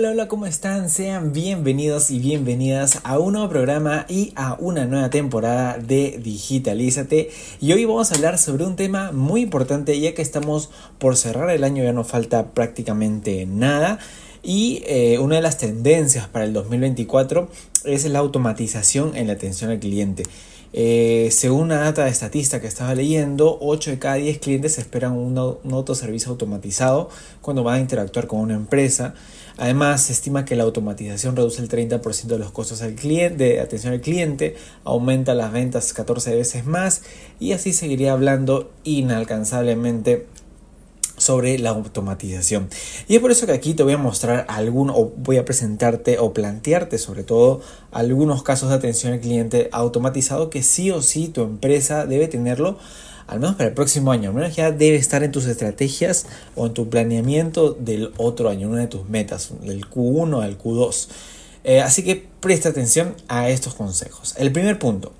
Hola, hola, ¿cómo están? Sean bienvenidos y bienvenidas a un nuevo programa y a una nueva temporada de Digitalízate. Y hoy vamos a hablar sobre un tema muy importante ya que estamos por cerrar el año, ya no falta prácticamente nada. Y eh, una de las tendencias para el 2024 es la automatización en la atención al cliente. Eh, según una data de estatista que estaba leyendo, 8 de cada 10 clientes esperan un, un autoservicio automatizado cuando van a interactuar con una empresa. Además, se estima que la automatización reduce el 30% de los costos al cliente, de atención al cliente, aumenta las ventas 14 veces más y así seguiría hablando inalcanzablemente sobre la automatización. Y es por eso que aquí te voy a mostrar algún o voy a presentarte o plantearte sobre todo algunos casos de atención al cliente automatizado que sí o sí tu empresa debe tenerlo al menos para el próximo año, al menos ya debe estar en tus estrategias o en tu planeamiento del otro año, una de tus metas, del Q1 al Q2. Eh, así que presta atención a estos consejos. El primer punto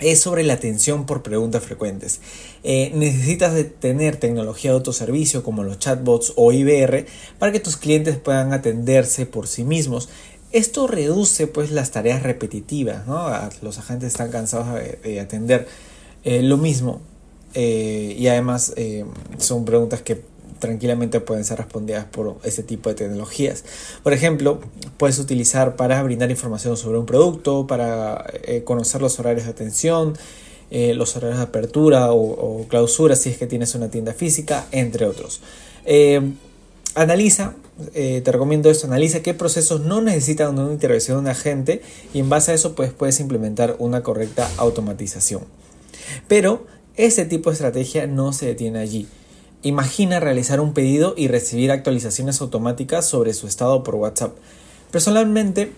es sobre la atención por preguntas frecuentes. Eh, necesitas tener tecnología de autoservicio como los chatbots o IBR para que tus clientes puedan atenderse por sí mismos. Esto reduce pues las tareas repetitivas, ¿no? Los agentes están cansados de atender eh, lo mismo, eh, y además son preguntas que tranquilamente pueden ser respondidas por ese tipo de tecnologías. Por ejemplo, puedes utilizar para brindar información sobre un producto, para conocer los horarios de atención, los horarios de apertura o, clausura si es que tienes una tienda física, entre otros. analiza, te recomiendo esto, analiza qué procesos no necesitan una intervención de un agente y en base a eso pues, puedes implementar una correcta automatización. Pero ese tipo de estrategia no se detiene allí. Imagina realizar un pedido y recibir actualizaciones automáticas sobre su estado por WhatsApp. Personalmente,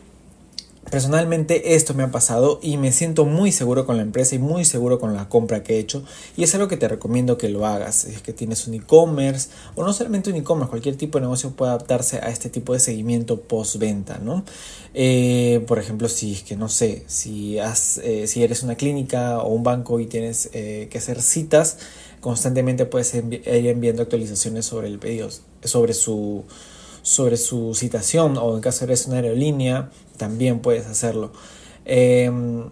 Personalmente esto me ha pasado y me siento muy seguro con la empresa y muy seguro con la compra que he hecho y es algo que te recomiendo que lo hagas. Si es que tienes un e-commerce o no solamente un e-commerce, cualquier tipo de negocio puede adaptarse a este tipo de seguimiento post-venta, ¿no? Eh, por ejemplo, si es que no sé, si, has, eh, si eres una clínica o un banco y tienes eh, que hacer citas, constantemente puedes ir enviando actualizaciones sobre el sobre su sobre su citación o en caso eres una aerolínea también puedes hacerlo. Em,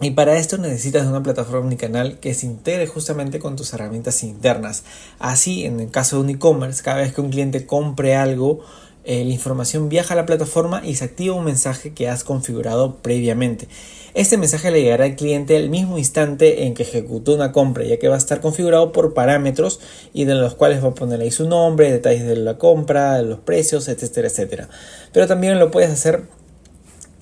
y para esto necesitas una plataforma omnicanal que se integre justamente con tus herramientas internas. Así, en el caso de un e-commerce, cada vez que un cliente compre algo, eh, la información viaja a la plataforma y se activa un mensaje que has configurado previamente. Este mensaje le llegará al cliente al mismo instante en que ejecutó una compra, ya que va a estar configurado por parámetros y de los cuales va a poner ahí su nombre, detalles de la compra, los precios, etcétera, etcétera. Pero también lo puedes hacer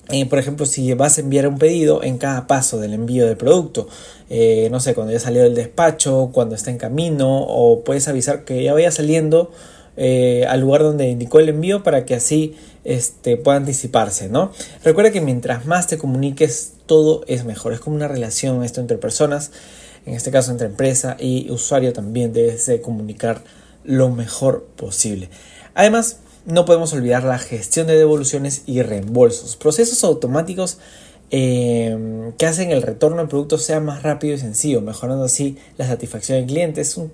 eh, por ejemplo, si vas a enviar un pedido en cada paso del envío del producto, eh, no sé, cuando ya salió del despacho, cuando está en camino, o puedes avisar que ya vaya saliendo eh, al lugar donde indicó el envío para que así este, pueda anticiparse, ¿no? Recuerda que mientras más te comuniques, todo es mejor. Es como una relación esto entre personas, en este caso entre empresa y usuario también debes de comunicar lo mejor posible. Además, no podemos olvidar la gestión de devoluciones y reembolsos, procesos automáticos eh, que hacen el retorno del producto sea más rápido y sencillo, mejorando así la satisfacción del cliente. Es un,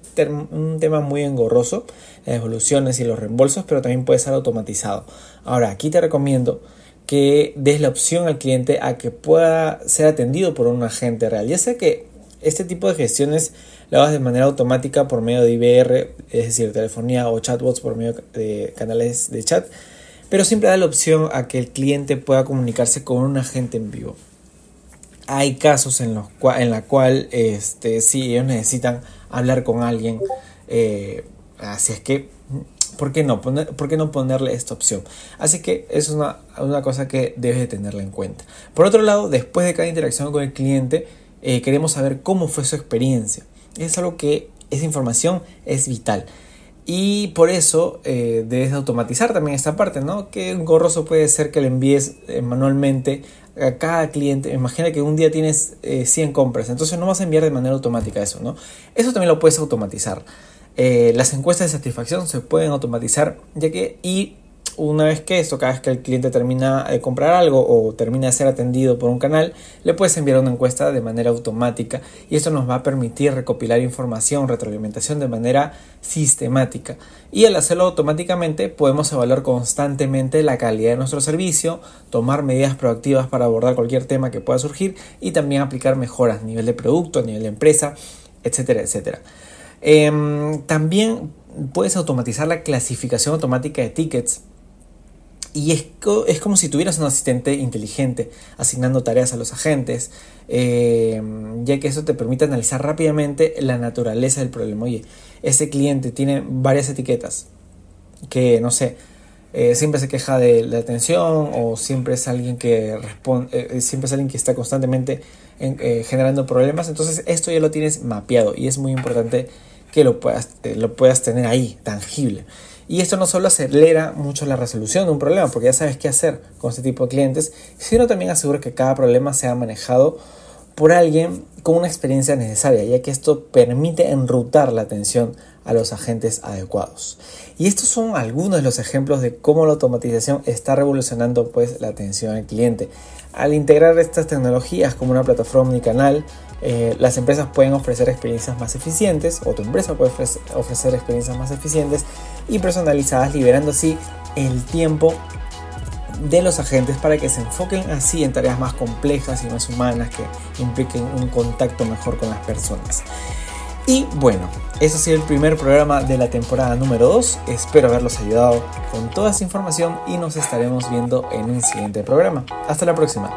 tema muy engorroso, las devoluciones y los reembolsos, pero también puede ser automatizado. Ahora, aquí te recomiendo que des la opción al cliente a que pueda ser atendido por un agente real. Ya sé que este tipo de gestiones lo hagas de manera automática por medio de IBR, es decir, telefonía o chatbots por medio de canales de chat pero siempre da la opción a que el cliente pueda comunicarse con un agente en vivo. Hay casos en los en la cual este, sí, ellos necesitan hablar con alguien, eh, así es que, ¿por qué, no? Poner, ¿por qué no ponerle esta opción? Así que es una, una cosa que debes de tenerla en cuenta. Por otro lado, después de cada interacción con el cliente, eh, queremos saber cómo fue su experiencia. Es algo que esa información es vital. Y por eso eh, debes automatizar también esta parte, ¿no? Que gorroso puede ser que le envíes eh, manualmente a cada cliente. Imagina que un día tienes 100 compras, entonces no vas a enviar de manera automática eso, ¿no? Eso también lo puedes automatizar. las encuestas de satisfacción se pueden automatizar, ya que y una vez que esto, cada vez que el cliente termina de comprar algo o termina de ser atendido por un canal, le puedes enviar una encuesta de manera automática y esto nos va a permitir recopilar información, retroalimentación de manera sistemática. Y al hacerlo automáticamente podemos evaluar constantemente la calidad de nuestro servicio, tomar medidas proactivas para abordar cualquier tema que pueda surgir y también aplicar mejoras a nivel de producto, a nivel de empresa, etcétera, etcétera. Em, también puedes automatizar la clasificación automática de tickets y es, es, como si tuvieras un asistente inteligente asignando tareas a los agentes, eh, ya que eso te permite analizar rápidamente la naturaleza del problema. Oye, ese cliente tiene varias etiquetas que, no sé, eh, siempre se queja de la atención o siempre es alguien que responde, eh, siempre es alguien que está constantemente generando problemas. Entonces esto ya lo tienes mapeado y es muy importante que lo puedas, lo puedas tener ahí, tangible. Y esto no solo acelera mucho la resolución de un problema, porque ya sabes qué hacer con este tipo de clientes, sino también asegura que cada problema sea manejado por alguien con una experiencia necesaria, ya que esto permite enrutar la atención a los agentes adecuados. Y estos son algunos de los ejemplos de cómo la automatización está revolucionando pues la atención al cliente. Al integrar estas tecnologías como una plataforma y canal, eh, las empresas pueden ofrecer experiencias más eficientes o tu empresa puede ofrecer experiencias más eficientes y personalizadas, liberando así el tiempo de los agentes para que se enfoquen así en tareas más complejas y más humanas que impliquen un contacto mejor con las personas. Y bueno, eso ha sido el primer programa de la temporada número 2. Espero haberlos ayudado con toda esa información y nos estaremos viendo en un siguiente programa. Hasta la próxima.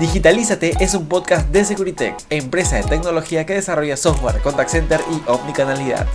Digitalízate es un podcast de Securitech, empresa de tecnología que desarrolla software, contact center y omnicanalidad.